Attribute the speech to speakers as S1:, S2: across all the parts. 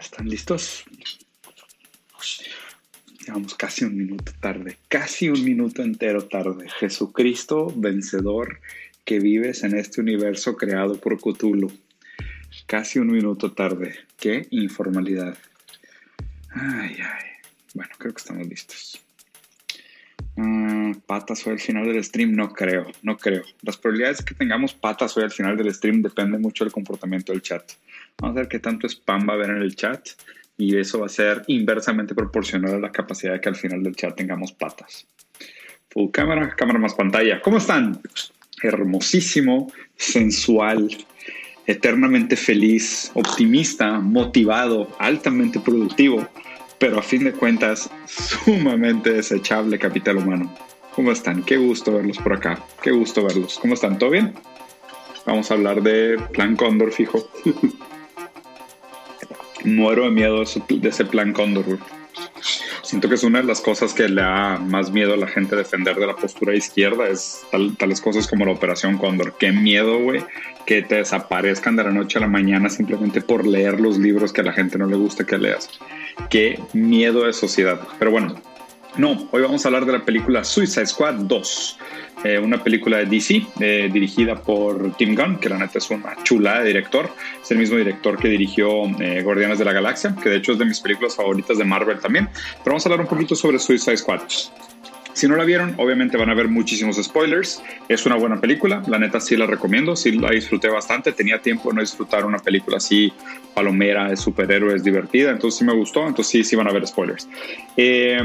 S1: ¿Están listos? Llevamos casi un minuto tarde, casi un minuto entero tarde. Jesucristo vencedor que vives en este universo creado por Cthulhu. Casi un minuto tarde. Qué informalidad. Ay, ay. Bueno, creo que estamos listos. Ah, patas hoy al final del stream, no creo, no creo. Las probabilidades de que tengamos patas hoy al final del stream depende mucho del comportamiento del chat. Vamos a ver qué tanto spam va a haber en el chat y eso va a ser inversamente proporcional a la capacidad de que al final del chat tengamos patas. Full cámara, cámara más pantalla. ¿Cómo están? Hermosísimo, sensual, eternamente feliz, optimista, motivado, altamente productivo pero a fin de cuentas sumamente desechable capital humano. ¿Cómo están? Qué gusto verlos por acá. Qué gusto verlos. ¿Cómo están? ¿Todo bien? Vamos a hablar de Plan Cóndor, fijo. Muero de miedo de ese Plan Cóndor, Siento que es una de las cosas que le da más miedo a la gente defender de la postura izquierda, es tales cosas como la Operación Cóndor. Qué miedo, güey, que te desaparezcan de la noche a la mañana simplemente por leer los libros que a la gente no le gusta que leas. Qué miedo de sociedad. Pero bueno, no, hoy vamos a hablar de la película Suicide Squad 2. Eh, una película de DC eh, dirigida por Tim Gunn, que la neta es una chula de director. Es el mismo director que dirigió eh, Guardianes de la Galaxia, que de hecho es de mis películas favoritas de Marvel también. Pero vamos a hablar un poquito sobre Suicide Squad. Si no la vieron, obviamente van a ver muchísimos spoilers. Es una buena película, la neta sí la recomiendo, sí la disfruté bastante. Tenía tiempo de no disfrutar una película así palomera, de superhéroes, divertida, entonces sí me gustó, entonces sí, sí van a ver spoilers. Eh,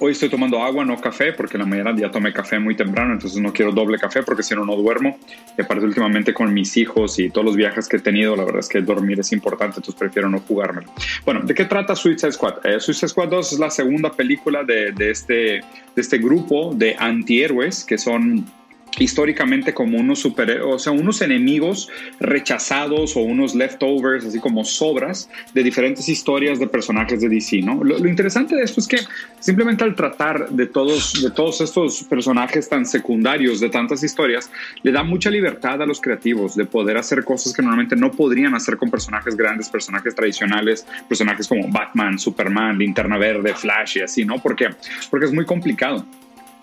S1: Hoy estoy tomando agua, no café, porque en la mañana ya tomé café muy temprano, entonces no quiero doble café porque si no, no duermo. Y aparte, últimamente con mis hijos y todos los viajes que he tenido, la verdad es que dormir es importante, entonces prefiero no jugármelo. Bueno, ¿de qué trata Suicide Squad? Eh, Suicide Squad 2 es la segunda película este, de este grupo de antihéroes que son históricamente como unos super, o sea, unos enemigos rechazados o unos leftovers, así como sobras de diferentes historias de personajes de DC, ¿no? Lo, interesante de esto es que simplemente al tratar de todos, de todos estos personajes tan secundarios de tantas historias, le da mucha libertad a los creativos de poder hacer cosas que normalmente no podrían hacer con personajes grandes, personajes tradicionales, personajes como Batman, Superman, Linterna Verde, Flash y así, ¿no? Porque, porque es muy complicado.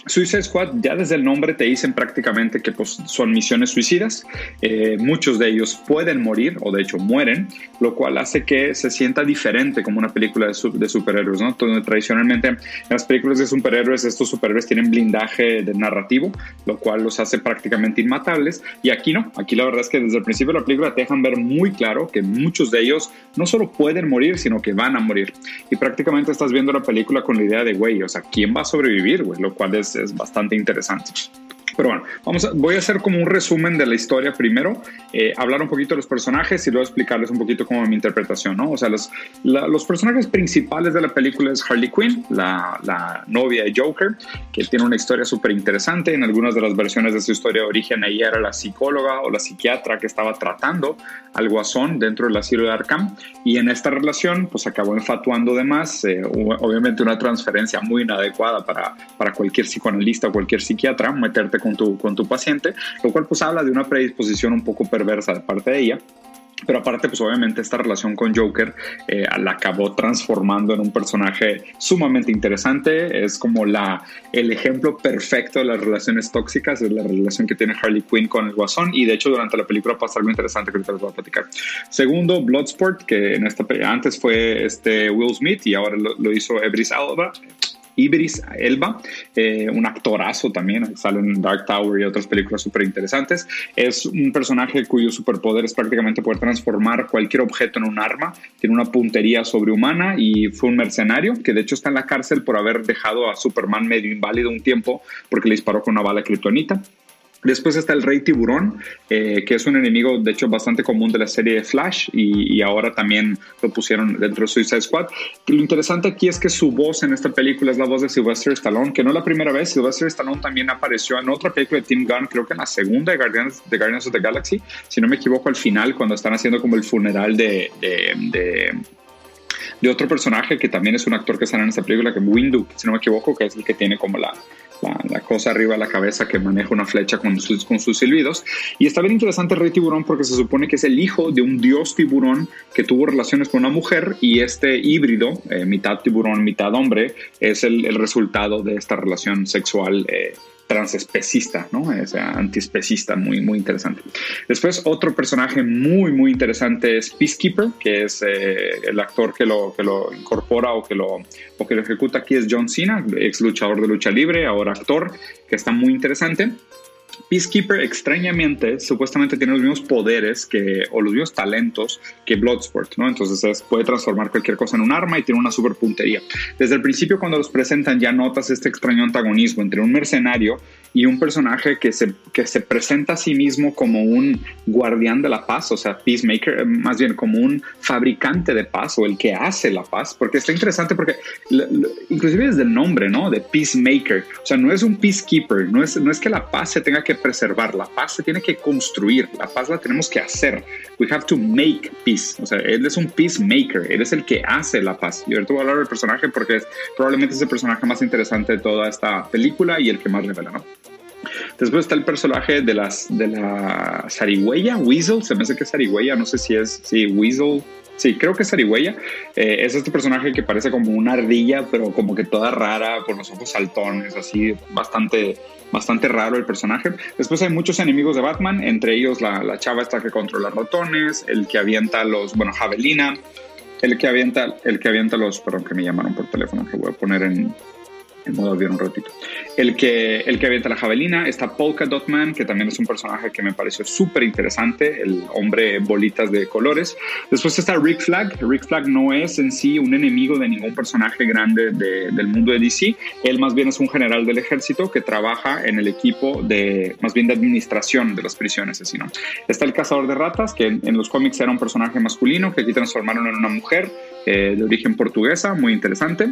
S1: Suicide Squad, ya desde el nombre te dicen prácticamente que pues, son misiones suicidas. Eh, muchos de ellos pueden morir, o de hecho mueren, lo cual hace que se sienta diferente como una película de, superhéroes. ¿no? Entonces, tradicionalmente en las películas de superhéroes, estos superhéroes tienen blindaje de narrativo, lo cual los hace prácticamente inmatables. Y aquí no, aquí la verdad es que desde el principio de la película te dejan ver muy claro que muchos de ellos no solo pueden morir, sino que van a morir. Y prácticamente estás viendo la película con la idea de, güey, o sea, ¿quién va a sobrevivir? Güey? Lo cual es es bastante interesante. Pero bueno, vamos voy a hacer como un resumen de la historia primero, eh, hablar un poquito de los personajes y luego explicarles un poquito como mi interpretación, ¿no? O sea, los, los personajes principales de la película es Harley Quinn, la, la novia de Joker, que tiene una historia súper interesante. En algunas de las versiones de su historia de origen, ella era la psicóloga o la psiquiatra que estaba tratando al guasón dentro del asilo de Arkham. Y en esta relación, pues acabó enfatuando de más. Eh, obviamente, una transferencia muy inadecuada para, para cualquier psicoanalista o cualquier psiquiatra, meterte con tu, con tu paciente, lo cual pues habla de una predisposición un poco perversa de parte de ella. Pero aparte, pues obviamente esta relación con Joker eh, la acabó transformando en un personaje sumamente interesante. Es como la, el ejemplo perfecto de las relaciones tóxicas, es la relación que tiene Harley Quinn con el Guasón. Y de hecho, durante la película pasa algo interesante que ahorita les voy a platicar. Segundo, Bloodsport, que en esta antes fue este Will Smith y ahora lo, lo hizo Ebris Alba. Ibris Elba, eh, un actorazo también, sale en Dark Tower y otras películas súper interesantes. Es un personaje cuyo superpoder es prácticamente poder transformar cualquier objeto en un arma. Tiene una puntería sobrehumana y fue un mercenario que de hecho está en la cárcel por haber dejado a Superman medio inválido un tiempo porque le disparó con una bala kryptonita. Después está el Rey Tiburón, eh, que es un enemigo, de hecho, bastante común de la serie de Flash y, ahora también lo pusieron dentro de Suicide Squad. lo interesante aquí es que su voz en esta película es la voz de Sylvester Stallone, que no la primera vez. Sylvester Stallone también apareció en otra película de Tim Gunn, creo que en la segunda de Guardians, de Guardians of the Galaxy, si no me equivoco, al final, cuando están haciendo como el funeral de, de, de otro personaje que también es un actor que sale en esta película, que es Windu, si no me equivoco, que es el que tiene como la, la, cosa arriba de la cabeza que maneja una flecha con sus, con sus silbidos. Y está bien interesante el rey tiburón porque se supone que es el hijo de un dios tiburón que tuvo relaciones con una mujer y este híbrido, eh, mitad tiburón, mitad hombre, es el, el, resultado de esta relación sexual. Eh, transespecista, ¿no? O sea, antiespecista, muy, muy interesante. Después, otro personaje muy, muy interesante es Peacekeeper, que es eh, el actor que lo, que lo incorpora o que lo, o que lo ejecuta aquí es John Cena, ex luchador de lucha libre, ahora actor, que está muy interesante. Peacekeeper extrañamente supuestamente tiene los mismos poderes que, o los mismos talentos que Bloodsport, ¿no? Entonces puede transformar cualquier cosa en un arma y tiene una super puntería. Desde el principio cuando los presentan ya notas este extraño antagonismo entre un mercenario y un personaje que se, que se presenta a sí mismo como un guardián de la paz, o sea, peacemaker, más bien como un fabricante de paz o el que hace la paz, porque está interesante porque inclusive desde el nombre, ¿no? De peacemaker, o sea, no es un peacekeeper, no es, no es que la paz se tenga que preservar, la paz se tiene que construir, la paz la tenemos que hacer. We have to make peace, o sea, él es un peacemaker, él es el que hace la paz. Y ahorita voy a hablar del personaje porque es, probablemente es el personaje más interesante de toda esta película y el que más revela, ¿no? Después está el personaje de, las, de la zarigüeya, Weasel, se me hace que es zarigüeya, no sé si es, sí, Weasel, Sí, creo que es Zarigüeya. Eh, es este personaje que parece como una ardilla, pero como que toda rara, con los ojos saltones, así, bastante, bastante raro el personaje. Después hay muchos enemigos de Batman, entre ellos la, la chava esta que controla ratones, el que avienta los, bueno, javelina, el que avienta, el que avienta los, perdón, que me llamaron por teléfono, que voy a poner en, en modo avión un ratito. El que, el que avienta la javelina está Polka Dot Man, que también es un personaje que me pareció súper interesante, el hombre bolitas de colores. Después está Rick Flag. Rick Flag no es en sí un enemigo de ningún personaje grande del mundo de DC. Él más bien es un general del ejército que trabaja en el equipo de, más bien de administración de las prisiones. Así, ¿no? Está el cazador de ratas, que en, los cómics era un personaje masculino, que aquí transformaron en una mujer eh, de origen portuguesa, muy interesante.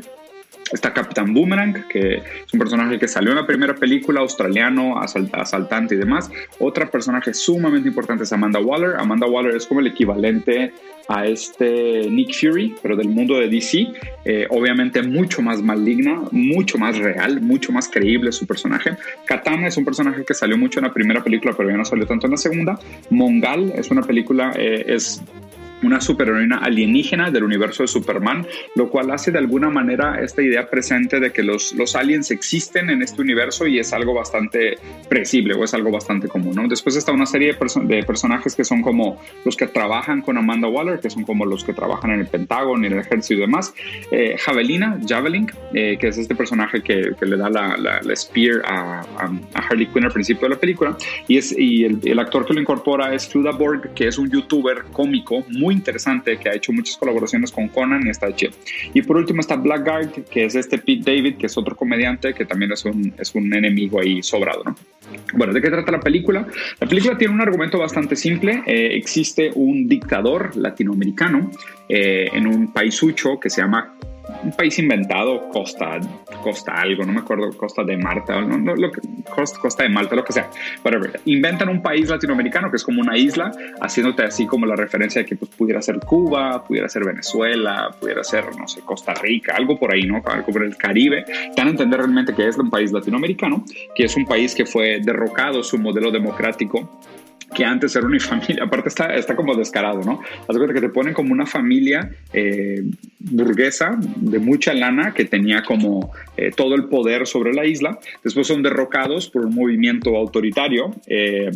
S1: Está Capitán Boomerang, que es un personaje que salió en la primera película, australiano, asaltante y demás. Otra personaje sumamente importante es Amanda Waller. Amanda Waller es como el equivalente a este Nick Fury, pero del mundo de DC. Eh, obviamente mucho más maligna, mucho más real, mucho más creíble su personaje. Katana es un personaje que salió mucho en la primera película, pero ya no salió tanto en la segunda. Mongal es una película, eh, es una superheroína alienígena del universo de Superman, lo cual hace de alguna manera esta idea presente de que los, los aliens existen en este universo y es algo bastante previsible o es algo bastante común. ¿no? Después está una serie de, de, personajes que son como los que trabajan con Amanda Waller, que son como los que trabajan en el Pentágono, en el ejército y demás. Eh, Javelina, Javelin, eh, que es este personaje que, que le da la, la, spear a, a, Harley Quinn al principio de la película. Y, es, y el, el actor que lo incorpora es Fluda Borg, que es un youtuber cómico muy interesante que ha hecho muchas colaboraciones con Conan y está chido. Y por último está Blackguard, que es este Pete David, que es otro comediante que también es un, es un enemigo ahí sobrado, ¿no? Bueno, ¿de qué trata la película? La película tiene un argumento bastante simple. Eh, existe un dictador latinoamericano eh, en un paisucho que se llama un país inventado, Costa, Costa algo, no me acuerdo, Costa de Marta, no, no, lo que, Costa, de Malta, lo que sea. Inventan un país latinoamericano que es como una isla, haciéndote así como la referencia de que pues, pudiera ser Cuba, pudiera ser Venezuela, pudiera ser, no sé, Costa Rica, algo por ahí, ¿no? Algo por el Caribe. Dan a entender realmente que es un país latinoamericano, que es un país que fue derrocado su modelo democrático que antes era una familia, aparte está, está como descarado, ¿no? Haz cuenta que te ponen como una familia eh, burguesa de mucha lana que tenía como eh, todo el poder sobre la isla, después son derrocados por un movimiento autoritario. Eh,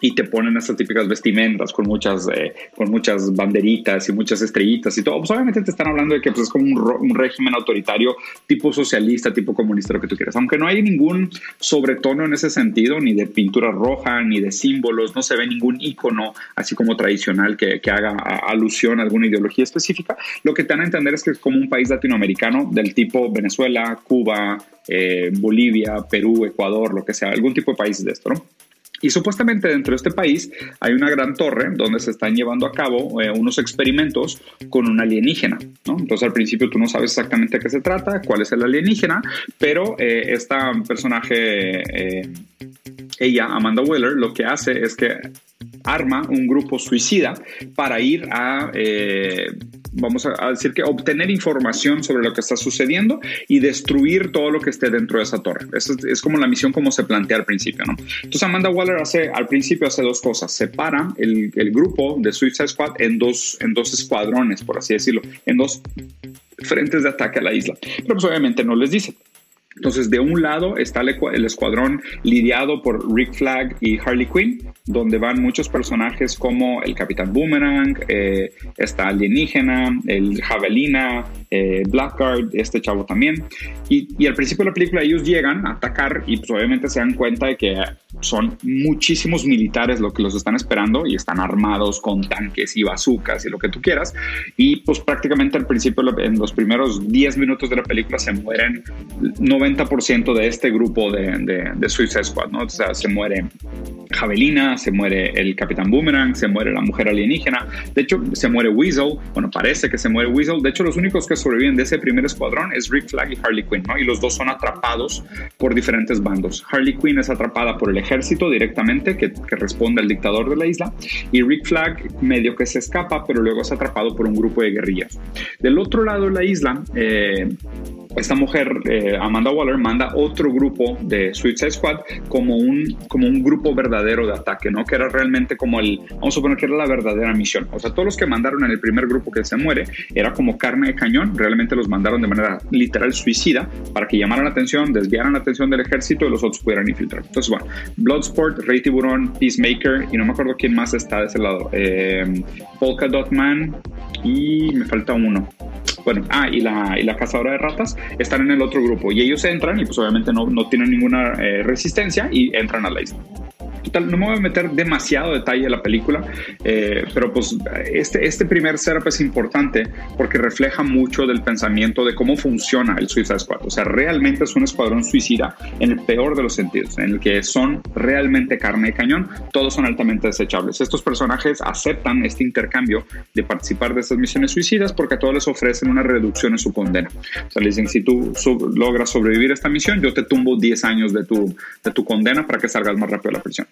S1: y te ponen estas típicas vestimentas con muchas, eh, con muchas banderitas y muchas estrellitas y todo. Pues obviamente te están hablando de que pues, es como un, régimen autoritario tipo socialista, tipo comunista, lo que tú quieras. Aunque no hay ningún sobretono en ese sentido, ni de pintura roja, ni de símbolos, no se ve ningún icono así como tradicional que, haga alusión a alguna ideología específica. Lo que te dan a entender es que es como un país latinoamericano del tipo Venezuela, Cuba, eh, Bolivia, Perú, Ecuador, lo que sea, algún tipo de país de esto, ¿no? Y supuestamente dentro de este país hay una gran torre donde se están llevando a cabo eh, unos experimentos con un alienígena. ¿no? Entonces al principio tú no sabes exactamente de qué se trata, cuál es el alienígena, pero eh, esta personaje, eh, ella, Amanda Weller, lo que hace es que arma un grupo suicida para ir a vamos a, decir que obtener información sobre lo que está sucediendo y destruir todo lo que esté dentro de esa torre. Esa es, como la misión como se plantea al principio, ¿no? Entonces Amanda Waller hace, al principio hace dos cosas. Separa el, el grupo de Suicide Squad en dos, en dos escuadrones, por así decirlo, en dos frentes de ataque a la isla. Pero pues obviamente no les dice. Entonces, de un lado está el, escuadrón lidiado por Rick Flag y Harley Quinn, donde van muchos personajes como el Capitán Boomerang, eh, está Alienígena, el Javelina, eh, Blackguard, este chavo también. Y, al principio de la película ellos llegan a atacar y pues obviamente se dan cuenta de que son muchísimos militares lo que los están esperando y están armados con tanques y bazucas y lo que tú quieras. Y pues prácticamente al principio, en los primeros 10 minutos de la película se mueren 90% de este grupo de, de, Suicide Squad, ¿no? O sea, se muere Javelina, se muere el Capitán Boomerang, se muere la mujer alienígena. De hecho, se muere Weasel. Bueno, parece que se muere Weasel. De hecho, los únicos que sobreviven de ese primer escuadrón es Rick Flag y Harley Quinn, ¿no? Y los dos son atrapados por diferentes bandos. Harley Quinn es atrapada por el ejército directamente, que, que responde al dictador de la isla, y Rick Flag medio que se escapa, pero luego es atrapado por un grupo de guerrillas. Del otro lado de la isla, eh, esta mujer, eh, Amanda Waller, manda otro grupo de Suicide Squad como un, como un grupo verdadero de ataque, ¿no? Que era realmente como el, vamos a suponer que era la verdadera misión. O sea, todos los que mandaron en el primer grupo que se muere era como carne de cañón, realmente los mandaron de manera literal suicida para que llamaran la atención, desviaran la atención del ejército y los otros pudieran infiltrar. Entonces, bueno, Bloodsport, Rey Tiburón, Peacemaker y no me acuerdo quién más está de ese lado. Eh, Polka Dot Man y me falta uno bueno, ah, y la, y la cazadora de ratas están en el otro grupo. Y ellos entran y pues obviamente no, no tienen ninguna eh, resistencia y entran a la isla no me voy a meter demasiado detalle en la película, eh, pero pues este, este primer setup es importante porque refleja mucho del pensamiento de cómo funciona el Suicide Squad. O sea, realmente es un escuadrón suicida en el peor de los sentidos, en el que son realmente carne de cañón, todos son altamente desechables. Estos personajes aceptan este intercambio de participar de estas misiones suicidas porque a todos les ofrecen una reducción en su condena. O sea, les dicen, si tú logras sobrevivir a esta misión, yo te tumbo 10 años de tu, de tu condena para que salgas más rápido de la prisión.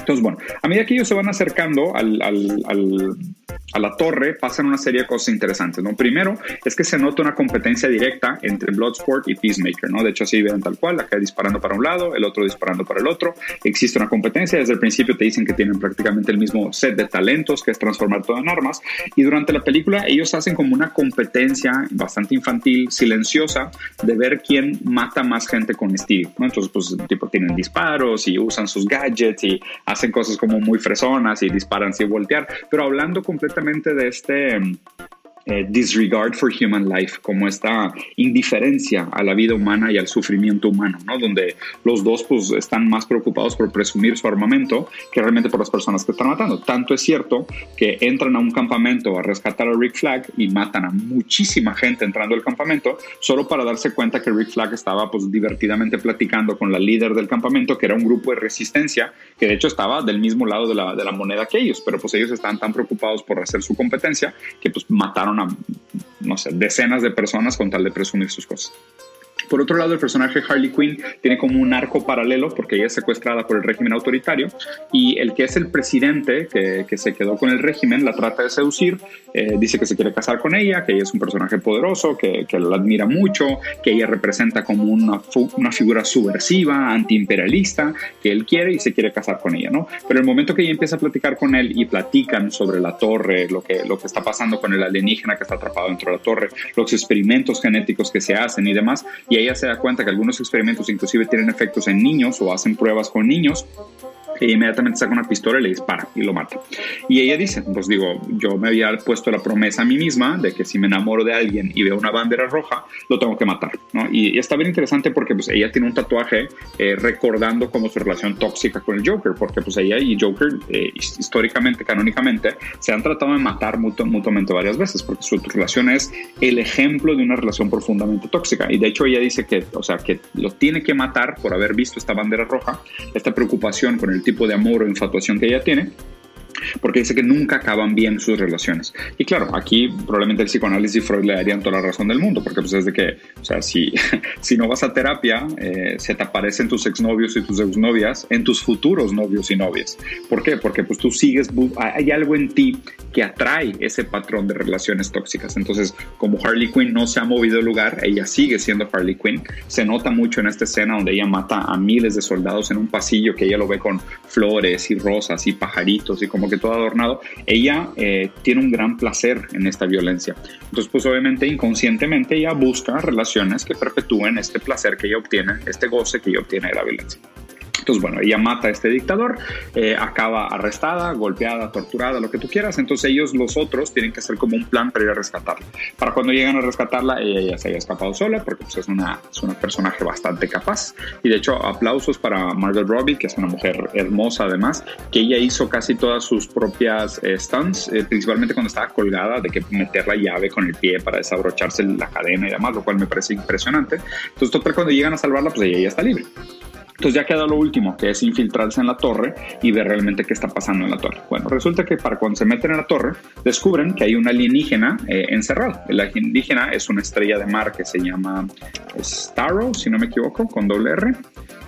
S1: Entonces, bueno, a medida que ellos se van acercando al, a la torre, pasan una serie de cosas interesantes, ¿no? Primero, es que se nota una competencia directa entre Bloodsport y Peacemaker, ¿no? De hecho, así ven tal cual, acá disparando para un lado, el otro disparando para el otro. Existe una competencia, desde el principio te dicen que tienen prácticamente el mismo set de talentos, que es transformar todo en armas, y durante la película ellos hacen como una competencia bastante infantil, silenciosa, de ver quién mata más gente con estilo, ¿no? Entonces, pues, tipo, tienen disparos y usan sus gadgets y hacen cosas como muy fresonas y disparan sin voltear, pero hablando completamente de este eh, disregard for human life, como esta indiferencia a la vida humana y al sufrimiento humano, ¿no? Donde los dos pues están más preocupados por presumir su armamento que realmente por las personas que están matando. Tanto es cierto que entran a un campamento a rescatar a Rick Flag y matan a muchísima gente entrando al campamento solo para darse cuenta que Rick Flag estaba pues divertidamente platicando con la líder del campamento, que era un grupo de resistencia, que de hecho estaba del mismo lado de la, de la moneda que ellos, pero pues ellos estaban tan preocupados por hacer su competencia que pues mataron a, no sé, decenas de personas con tal de presumir sus cosas. Por otro lado, el personaje Harley Quinn tiene como un arco paralelo porque ella es secuestrada por el régimen autoritario y el que es el presidente que, que se quedó con el régimen la trata de seducir, eh, dice que se quiere casar con ella, que ella es un personaje poderoso, que, que la admira mucho, que ella representa como una, una figura subversiva, antiimperialista, que él quiere y se quiere casar con ella, ¿no? Pero el momento que ella empieza a platicar con él y platican sobre la torre, lo que, lo que está pasando con el alienígena que está atrapado dentro de la torre, los experimentos genéticos que se hacen y demás, y ella se da cuenta que algunos experimentos inclusive tienen efectos en niños o hacen pruebas con niños ella inmediatamente saca una pistola y le dispara y lo mata. Y ella dice, pues digo, yo me había puesto la promesa a mí misma de que si me enamoro de alguien y veo una bandera roja, lo tengo que matar, ¿no? Y, está bien interesante porque pues ella tiene un tatuaje eh, recordando como su relación tóxica con el Joker, porque pues ella y Joker eh, históricamente, canónicamente, se han tratado de matar mutuamente varias veces, porque su relación es el ejemplo de una relación profundamente tóxica. Y de hecho ella dice que, o sea, que lo tiene que matar por haber visto esta bandera roja, esta preocupación con el tipo de amor o infatuación que ella tiene, porque dice que nunca acaban bien sus relaciones. Y claro, aquí probablemente el psicoanálisis y Freud le darían toda la razón del mundo, porque pues es de que, o sea, si, si no vas a terapia, eh, se te aparecen tus exnovios y tus exnovias en tus futuros novios y novias. ¿Por qué? Porque pues tú sigues, hay algo en ti que atrae ese patrón de relaciones tóxicas. Entonces, como Harley Quinn no se ha movido del lugar, ella sigue siendo Harley Quinn. Se nota mucho en esta escena donde ella mata a miles de soldados en un pasillo que ella lo ve con flores y rosas y pajaritos y como que todo adornado. Ella eh, tiene un gran placer en esta violencia. Entonces, pues obviamente inconscientemente ella busca relaciones que perpetúen este placer que ella obtiene, este goce que ella obtiene de la violencia. Entonces, bueno, ella mata a este dictador, eh, acaba arrestada, golpeada, torturada, lo que tú quieras. Entonces ellos, los otros, tienen que hacer como un plan para ir a rescatarla. Para cuando llegan a rescatarla, ella ya se haya escapado sola, porque pues, es, una, es una personaje bastante capaz. Y de hecho, aplausos para Margot Robbie, que es una mujer hermosa además, que ella hizo casi todas sus propias eh, stunts, eh, principalmente cuando estaba colgada, de que meter la llave con el pie para desabrocharse la cadena y demás, lo cual me parece impresionante. Entonces, total, cuando llegan a salvarla, pues ella ya está libre. Entonces ya queda lo último, que es infiltrarse en la torre y ver realmente qué está pasando en la torre. Bueno, resulta que para cuando se meten en la torre, descubren que hay un alienígena eh, encerrado. El alienígena es una estrella de mar que se llama Starro, si no me equivoco, con doble R.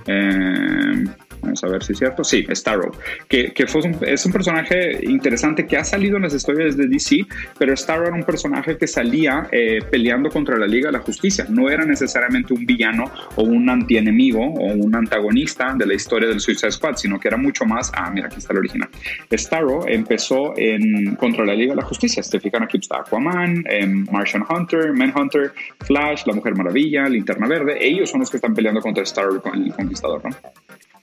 S1: Eh, Vamos a ver si es cierto. Sí, Starro, que, que fue es un personaje interesante que ha salido en las historias de DC, pero Starro era un personaje que salía eh, peleando contra la Liga de la Justicia. No era necesariamente un villano o un antienemigo o un antagonista de la historia del Suicide Squad, sino que era mucho más. Ah, mira, aquí está el original. Starro empezó en, contra la Liga de la Justicia. Se fijan, aquí está Aquaman, em, Martian Hunter, Manhunter, Flash, la Mujer Maravilla, Linterna Verde. Ellos son los que están peleando contra Starro, el conquistador, ¿no?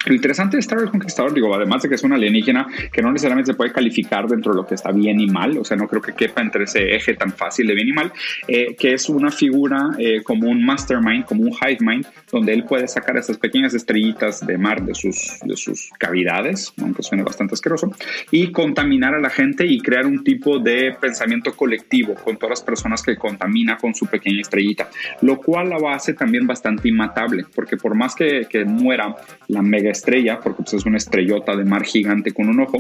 S1: Lo interesante de Star Wars Conquistador, digo, además de que es un alienígena que no necesariamente se puede calificar dentro de lo que está bien y mal, o sea, no creo que quepa entre ese eje tan fácil de bien y mal, eh, que es una figura eh, como un mastermind, como un hive mind, donde él puede sacar estas pequeñas estrellitas de mar de sus, de sus cavidades, aunque suene bastante asqueroso, y contaminar a la gente y crear un tipo de pensamiento colectivo con todas las personas que contamina con su pequeña estrellita, lo cual la hace también bastante inmatable, porque por más que, que muera la mega estrella, porque pues, es una estrellota de mar gigante con un ojo,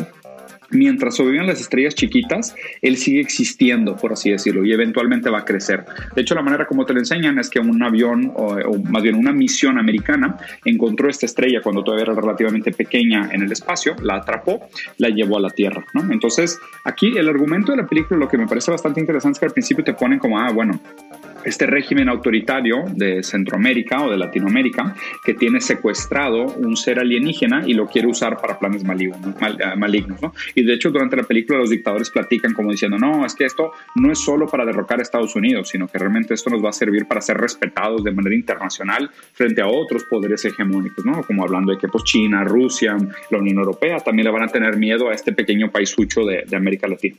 S1: mientras sobreviven las estrellas chiquitas, él sigue existiendo, por así decirlo, y eventualmente va a crecer. De hecho, la manera como te lo enseñan es que un avión, o, más bien una misión americana, encontró esta estrella cuando todavía era relativamente pequeña en el espacio, la atrapó, la llevó a la Tierra. Entonces, aquí el argumento de la película, lo que me parece bastante interesante es que al principio te ponen como, ah, bueno, este régimen autoritario de Centroamérica o de Latinoamérica que tiene secuestrado un ser alienígena y lo quiere usar para planes malignos, eh, malignos ¿no? Y de hecho durante la película los dictadores platican como diciendo, no, es que esto no es solo para derrocar a Estados Unidos, sino que realmente esto nos va a servir para ser respetados de manera internacional frente a otros poderes hegemónicos, ¿no? Como hablando de que pues China, Rusia, la Unión Europea también le van a tener miedo a este pequeño paisucho de, de América Latina.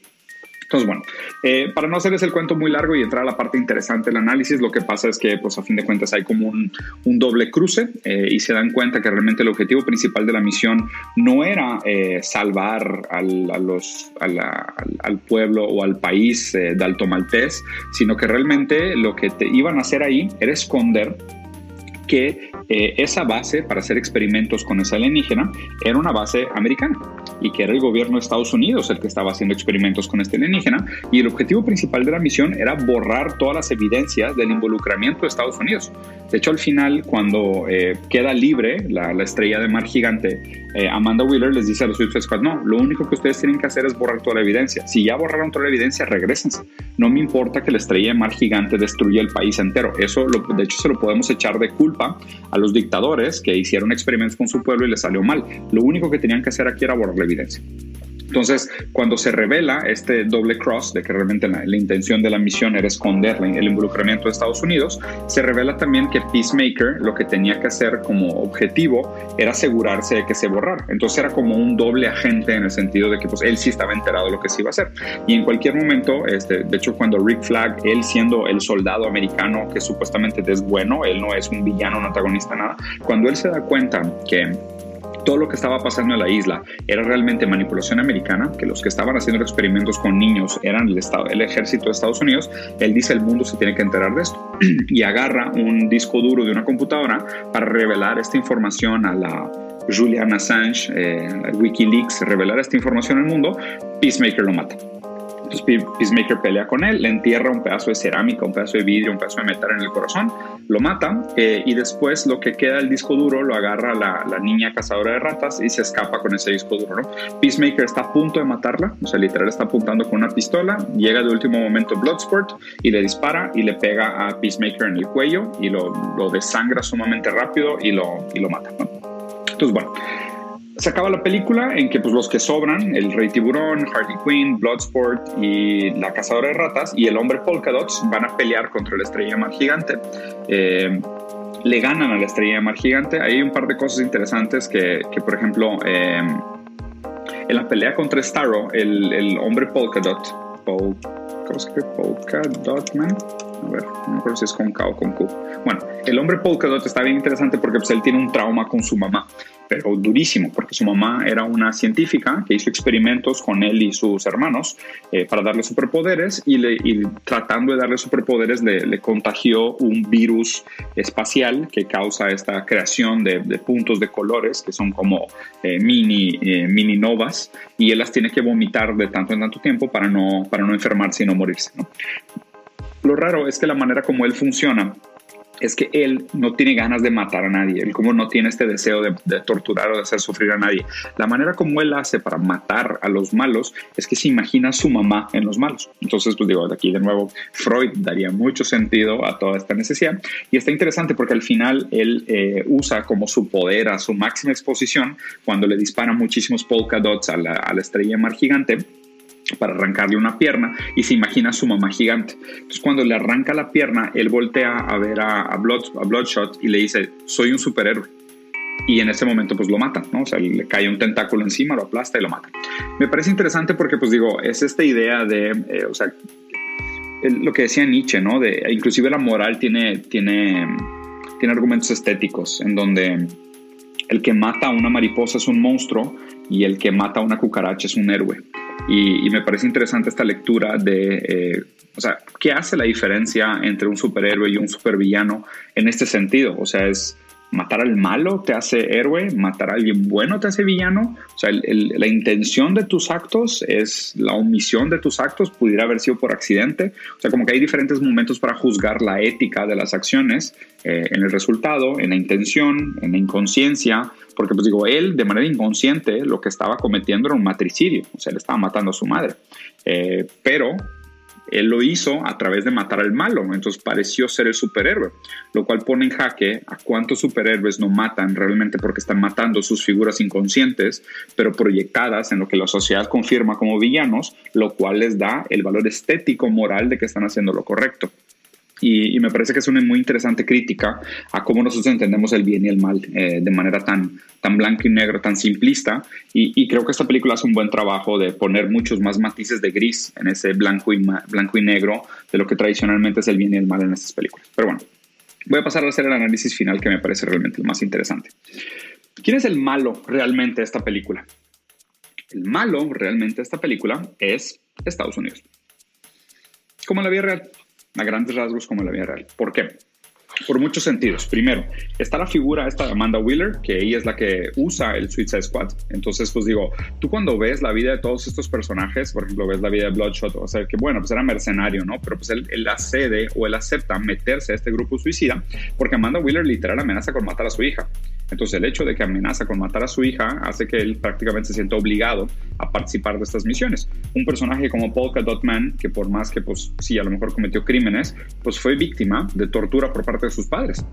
S1: Entonces, bueno, eh, para no hacerles el cuento muy largo y entrar a la parte interesante del análisis, lo que pasa es que, pues a fin de cuentas, hay como un, doble cruce eh, y se dan cuenta que realmente el objetivo principal de la misión no era eh, salvar al, a los, al, pueblo o al país de Alto Maltés, sino que realmente lo que te iban a hacer ahí era esconder que eh, esa base para hacer experimentos con esa alienígena era una base americana y que era el gobierno de Estados Unidos el que estaba haciendo experimentos con este alienígena y el objetivo principal de la misión era borrar todas las evidencias del involucramiento de Estados Unidos. De hecho, al final, cuando eh, queda libre la, estrella de mar gigante, eh, Amanda Wheeler les dice a los Suicide Squad, no, lo único que ustedes tienen que hacer es borrar toda la evidencia. Si ya borraron toda la evidencia, regresense. No me importa que la estrella de mar gigante destruya el país entero. Eso, de hecho, se lo podemos echar de culpa a los dictadores que hicieron experimentos con su pueblo y les salió mal. Lo único que tenían que hacer aquí era borrar la evidencia. Entonces, cuando se revela este doble cross de que realmente la, intención de la misión era esconder el involucramiento de Estados Unidos, se revela también que Peacemaker lo que tenía que hacer como objetivo era asegurarse de que se borrara. Entonces era como un doble agente en el sentido de que pues, él sí estaba enterado de lo que se iba a hacer. Y en cualquier momento, este, de hecho, cuando Rick Flag, él siendo el soldado americano que supuestamente es bueno, él no es un villano, un antagonista, nada, cuando él se da cuenta que todo lo que estaba pasando en la isla era realmente manipulación americana, que los que estaban haciendo experimentos con niños eran el, estado, el ejército de Estados Unidos, él dice el mundo se tiene que enterar de esto y agarra un disco duro de una computadora para revelar esta información a la Julian Assange, eh, Wikileaks, revelar esta información al mundo, Peacemaker lo mata. Entonces Peacemaker pelea con él, le entierra un pedazo de cerámica, un pedazo de vidrio, un pedazo de metal en el corazón, lo mata eh, y después lo que queda del disco duro lo agarra la, la, niña cazadora de ratas y se escapa con ese disco duro. ¿no? Peacemaker está a punto de matarla, o sea, literal está apuntando con una pistola, llega de último momento Bloodsport y le dispara y le pega a Peacemaker en el cuello y lo, desangra sumamente rápido y lo, mata. Entonces, bueno se acaba la película en que pues, los que sobran, el Rey Tiburón, Harley Quinn, Bloodsport y la Cazadora de Ratas y el Hombre Polka Dots van a pelear contra la Estrella Mar Gigante. Eh, le ganan a la Estrella Mar Gigante. Hay un par de cosas interesantes que, que por ejemplo, eh, en la pelea contra Starro, el, el Hombre Polka Dot, ¿cómo se llama? Polka Dot Man a ver, no recuerdo si es con K o con Q. Bueno, el hombre Polka Dot está bien interesante porque pues, él tiene un trauma con su mamá, pero durísimo, porque su mamá era una científica que hizo experimentos con él y sus hermanos eh, para darle superpoderes y, le, tratando de darle superpoderes le, contagió un virus espacial que causa esta creación de, puntos de colores que son como eh, mini, eh, mini novas y él las tiene que vomitar de tanto en tanto tiempo para no, para no enfermarse y no morirse. ¿no? Lo raro es que la manera como él funciona es que él no tiene ganas de matar a nadie, él como no tiene este deseo de, torturar o de hacer sufrir a nadie. La manera como él hace para matar a los malos es que se imagina a su mamá en los malos. Entonces, pues digo, aquí de nuevo, Freud daría mucho sentido a toda esta necesidad. Y está interesante porque al final él eh, usa como su poder a su máxima exposición cuando le dispara muchísimos polka dots a a la estrella mar gigante para arrancarle una pierna y se imagina a su mamá gigante. Entonces cuando le arranca la pierna, él voltea a ver a, Bloodshot y le dice, soy un superhéroe. Y en ese momento pues lo mata, ¿no? O sea, le cae un tentáculo encima, lo aplasta y lo mata. Me parece interesante porque pues digo, es esta idea de, eh, o sea, lo que decía Nietzsche, ¿no? De, inclusive la moral tiene, tiene, tiene argumentos estéticos en donde el que mata a una mariposa es un monstruo y el que mata a una cucaracha es un héroe. Y, me parece interesante esta lectura de, eh, o sea, ¿qué hace la diferencia entre un superhéroe y un supervillano en este sentido? O sea, es matar al malo te hace héroe, matar a alguien bueno te hace villano. O sea, la intención de tus actos es la omisión de tus actos, pudiera haber sido por accidente. O sea, como que hay diferentes momentos para juzgar la ética de las acciones eh, en el resultado, en la intención, en la inconsciencia. Porque, pues digo, él de manera inconsciente lo que estaba cometiendo era un matricidio, o sea, le estaba matando a su madre. Eh, pero él lo hizo a través de matar al malo, entonces pareció ser el superhéroe, lo cual pone en jaque a cuántos superhéroes no matan realmente porque están matando sus figuras inconscientes, pero proyectadas en lo que la sociedad confirma como villanos, lo cual les da el valor estético moral de que están haciendo lo correcto. Y, me parece que es una muy interesante crítica a cómo nosotros entendemos el bien y el mal eh, de manera tan, tan blanco y negro, tan simplista. Y, creo que esta película hace un buen trabajo de poner muchos más matices de gris en ese blanco y, blanco y negro de lo que tradicionalmente es el bien y el mal en estas películas. Pero bueno, voy a pasar a hacer el análisis final que me parece realmente el más interesante. ¿Quién es el malo realmente de esta película? El malo realmente de esta película es Estados Unidos. Como en la vida real a grandes rasgos como la vida real. ¿Por qué? Por muchos sentidos. Primero, está la figura esta de Amanda Wheeler, que ella es la que usa el Suicide Squad. Entonces, pues digo, tú cuando ves la vida de todos estos personajes, por ejemplo, ves la vida de Bloodshot, o sea, que bueno, pues era mercenario, ¿no? Pero pues él, él accede o él acepta meterse a este grupo suicida porque Amanda Wheeler literal amenaza con matar a su hija. Entonces el hecho de que amenaza con matar a su hija hace que él prácticamente se sienta obligado a participar de estas misiones. Un personaje como Polka Dot Man, que por más que pues sí, a lo mejor cometió crímenes, pues fue víctima de tortura por parte de sus padres.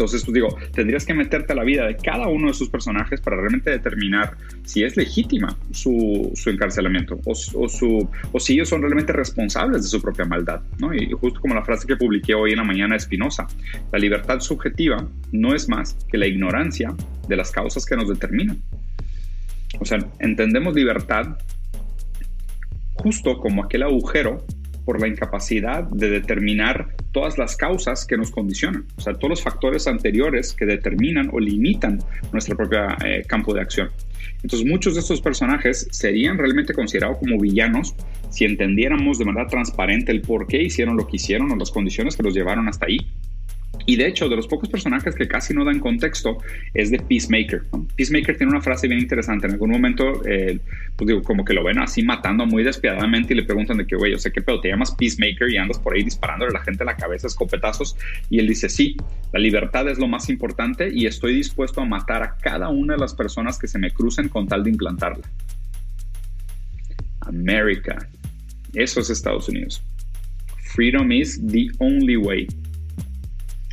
S1: Entonces, pues digo, tendrías que meterte a la vida de cada uno de sus personajes para realmente determinar si es legítima su, su encarcelamiento o, su, o si ellos son realmente responsables de su propia maldad. ¿no? Y justo como la frase que publiqué hoy en la mañana de Spinoza, la libertad subjetiva no es más que la ignorancia de las causas que nos determinan. O sea, entendemos libertad justo como aquel agujero por la incapacidad de determinar todas las causas que nos condicionan, o sea, todos los factores anteriores que determinan o limitan nuestro propio eh, campo de acción. Entonces, muchos de estos personajes serían realmente considerados como villanos si entendiéramos de manera transparente el por qué hicieron lo que hicieron o las condiciones que los llevaron hasta ahí. Y de hecho, de los pocos personajes que casi no dan contexto es de Peacemaker. Peacemaker tiene una frase bien interesante. En algún momento, eh, pues digo, como que lo ven así matando muy despiadadamente y le preguntan de que, güey, yo sé qué pedo, te llamas Peacemaker y andas por ahí disparándole a la gente a la cabeza escopetazos. Y él dice, sí, la libertad es lo más importante y estoy dispuesto a matar a cada una de las personas que se me crucen con tal de implantarla. America. Eso es Estados Unidos. Freedom is the only way.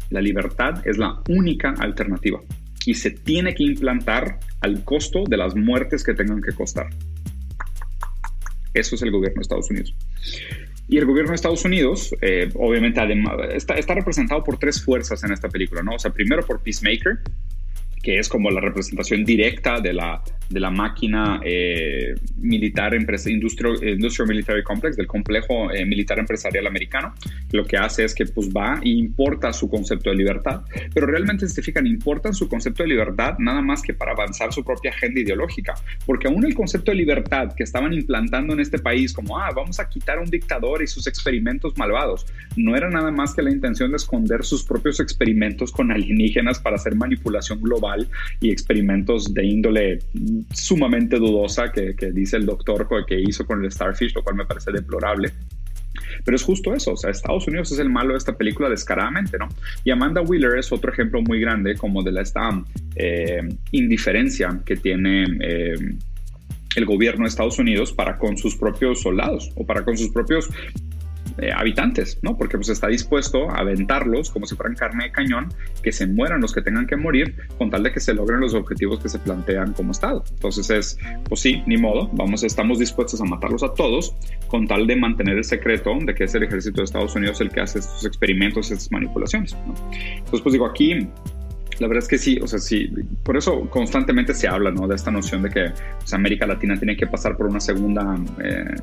S1: La libertad es la única alternativa y se tiene que implantar al costo de las muertes que tengan que costar. Eso es el gobierno de Estados Unidos. Y el gobierno de Estados Unidos, eh, obviamente, además, está, está, representado por tres fuerzas en esta película, ¿no? O sea, primero por Peacemaker, que es como la representación directa de la, de la máquina eh, militar, empresa, Industrial, Military Complex, del complejo eh, militar empresarial americano. Lo que hace es que pues va e importa su concepto de libertad, pero realmente, se fijan, importan su concepto de libertad nada más que para avanzar su propia agenda ideológica, porque aún el concepto de libertad que estaban implantando en este país, como, ah, vamos a quitar a un dictador y sus experimentos malvados, no era nada más que la intención de esconder sus propios experimentos con alienígenas para hacer manipulación global y experimentos de índole sumamente dudosa que, dice el doctor que hizo con el Starfish, lo cual me parece deplorable. Pero es justo eso, o sea, Estados Unidos es el malo de esta película descaradamente, ¿no? Y Amanda Wheeler es otro ejemplo muy grande como de la esta eh, indiferencia que tiene eh, el gobierno de Estados Unidos para con sus propios soldados o para con sus propios eh, habitantes, ¿no? Porque pues está dispuesto a aventarlos como si fueran carne de cañón, que se mueran los que tengan que morir, con tal de que se logren los objetivos que se plantean como Estado. Entonces es, pues sí, ni modo, vamos, estamos dispuestos a matarlos a todos, con tal de mantener el secreto de que es el ejército de Estados Unidos el que hace estos experimentos, estas manipulaciones, ¿no? Entonces, pues digo, aquí la verdad es que sí, o sea, sí, por eso constantemente se habla, ¿no? De esta noción de que pues, América Latina tiene que pasar por una segunda eh,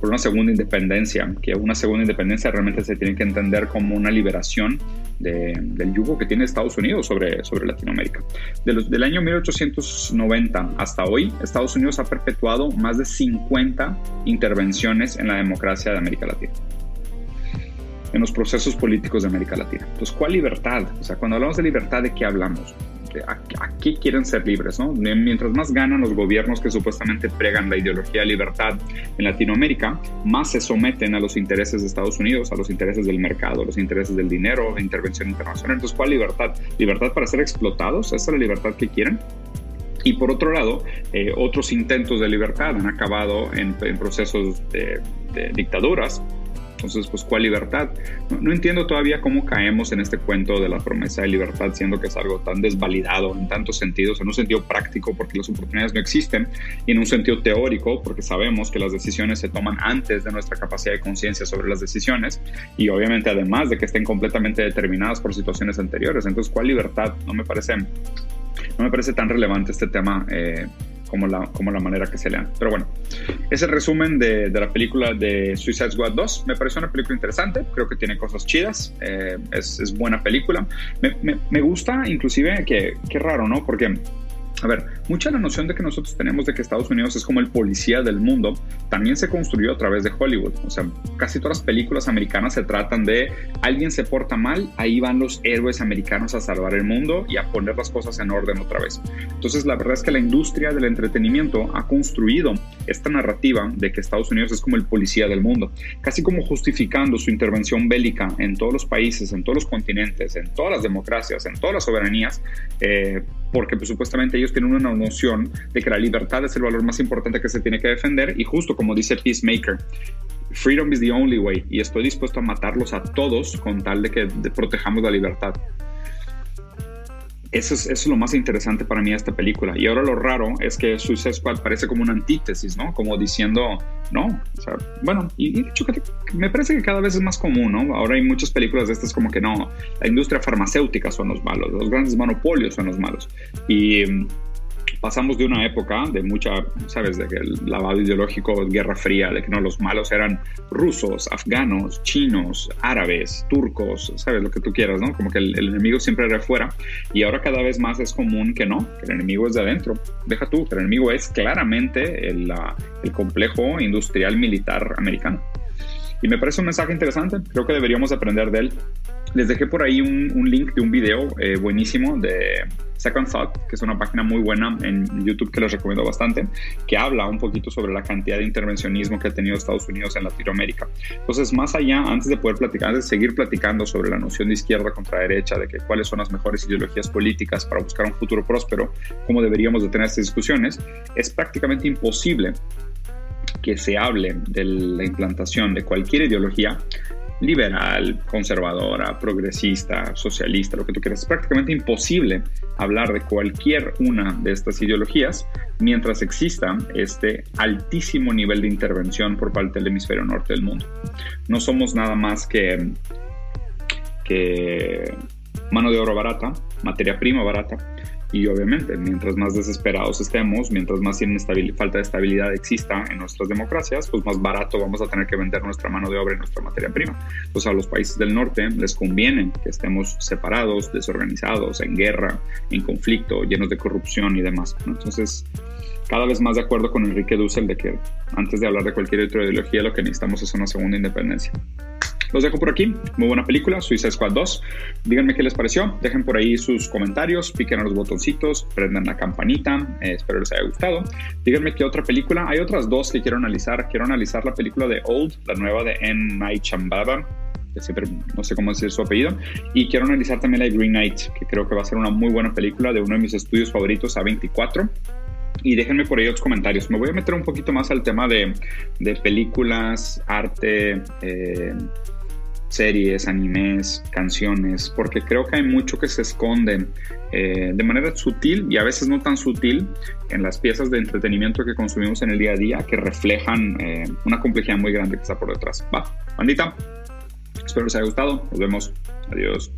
S1: por una segunda independencia, que una segunda independencia realmente se tiene que entender como una liberación del yugo que tiene Estados Unidos sobre, sobre Latinoamérica. De los, del año 1890 hasta hoy, Estados Unidos ha perpetuado más de 50 intervenciones en la democracia de América Latina en los procesos políticos de América Latina. Entonces, ¿cuál libertad? O sea, cuando hablamos de libertad, ¿de qué hablamos? A, qué quieren ser libres, ¿no? Mientras más ganan los gobiernos que supuestamente pregan la ideología de libertad en Latinoamérica, más se someten a los intereses de Estados Unidos, a los intereses del mercado, a los intereses del dinero, de intervención internacional. Entonces, ¿cuál libertad? ¿Libertad para ser explotados? ¿Esa es la libertad que quieren? Y por otro lado, eh, otros intentos de libertad han acabado en, procesos de, de dictaduras entonces, pues, ¿cuál libertad? No, entiendo todavía cómo caemos en este cuento de la promesa de libertad, siendo que es algo tan desvalidado en tantos sentidos, en un sentido práctico, porque las oportunidades no existen, y en un sentido teórico, porque sabemos que las decisiones se toman antes de nuestra capacidad de conciencia sobre las decisiones, y obviamente además de que estén completamente determinadas por situaciones anteriores. Entonces, ¿cuál libertad? No me parece, no me parece tan relevante este tema. Eh, como la, como la manera que se lean. Pero bueno, ese resumen de, de la película de Suicide Squad 2 me pareció una película interesante, creo que tiene cosas chidas, eh, es, es, buena película. Me, me, me gusta inclusive que, qué raro, ¿no? Porque a ver, mucha la noción de que nosotros tenemos de que Estados Unidos es como el policía del mundo también se construyó a través de Hollywood. O sea, casi todas las películas americanas se tratan de alguien se porta mal, ahí van los héroes americanos a salvar el mundo y a poner las cosas en orden otra vez. Entonces, la verdad es que la industria del entretenimiento ha construido esta narrativa de que Estados Unidos es como el policía del mundo, casi como justificando su intervención bélica en todos los países, en todos los continentes, en todas las democracias, en todas las soberanías, eh, porque pues, supuestamente ellos tienen una noción de que la libertad es el valor más importante que se tiene que defender y justo como dice Peacemaker, freedom is the only way y estoy dispuesto a matarlos a todos con tal de que protejamos la libertad. Eso es, lo más interesante para mí de esta película. Y ahora lo raro es que Suicide Squad parece como una antítesis, ¿no? Como diciendo, no, o sea, bueno, y, de hecho me parece que cada vez es más común, ¿no? Ahora hay muchas películas de estas como que no, la industria farmacéutica son los malos, los grandes monopolios son los malos. Y pasamos de una época de mucha, ¿sabes?, de que el lavado ideológico, guerra fría, de que no, los malos eran rusos, afganos, chinos, árabes, turcos, ¿sabes?, lo que tú quieras, ¿no? Como que el, enemigo siempre era afuera y ahora cada vez más es común que no, que el enemigo es de adentro. Deja tú, que el enemigo es claramente el, el complejo industrial militar americano. Y me parece un mensaje interesante, creo que deberíamos aprender de él. les dejé por ahí un, link de un video eh, buenísimo de Second Thought, que es una página muy buena en YouTube que les recomiendo bastante, que habla un poquito sobre la cantidad de intervencionismo que ha tenido Estados Unidos en Latinoamérica. Entonces, más allá, antes de poder platicar, antes de seguir platicando sobre la noción de izquierda contra derecha, de que cuáles son las mejores ideologías políticas para buscar un futuro próspero, cómo deberíamos de tener estas discusiones, es prácticamente imposible que se hable de la implantación de cualquier ideología liberal, conservadora, progresista, socialista, lo que tú quieras. Es prácticamente imposible hablar de cualquier una de estas ideologías mientras exista este altísimo nivel de intervención por parte del hemisferio norte del mundo. No somos nada más que, mano de oro barata, materia prima barata, y obviamente, mientras más desesperados estemos, mientras más falta de estabilidad exista en nuestras democracias, pues más barato vamos a tener que vender nuestra mano de obra y nuestra materia prima. Pues a los países del norte les conviene que estemos separados, desorganizados, en guerra, en conflicto, llenos de corrupción y demás. Entonces, cada vez más de acuerdo con Enrique Dussel de que antes de hablar de cualquier otra ideología, lo que necesitamos es una segunda independencia. Los dejo por aquí. Muy buena película, Suicide Squad 2. Díganme qué les pareció. Dejen por ahí sus comentarios, piquen a los botoncitos, prendan la campanita. Eh, espero les haya gustado. Díganme qué otra película. Hay otras dos que quiero analizar. Quiero analizar la película de Old, la nueva de N. Night que siempre no sé cómo decir su apellido. Y quiero analizar también la de Green Knight, que creo que va a ser una muy buena película de uno de mis estudios favoritos, A24 y déjenme por ahí otros comentarios. Me voy a meter un poquito más al tema de, de películas, arte, eh, series, animes, canciones, porque creo que hay mucho que se esconde eh, de manera sutil y a veces no tan sutil en las piezas de entretenimiento que consumimos en el día a día que reflejan eh, una complejidad muy grande que está por detrás. Va, bandita, espero les haya gustado, nos vemos, adiós.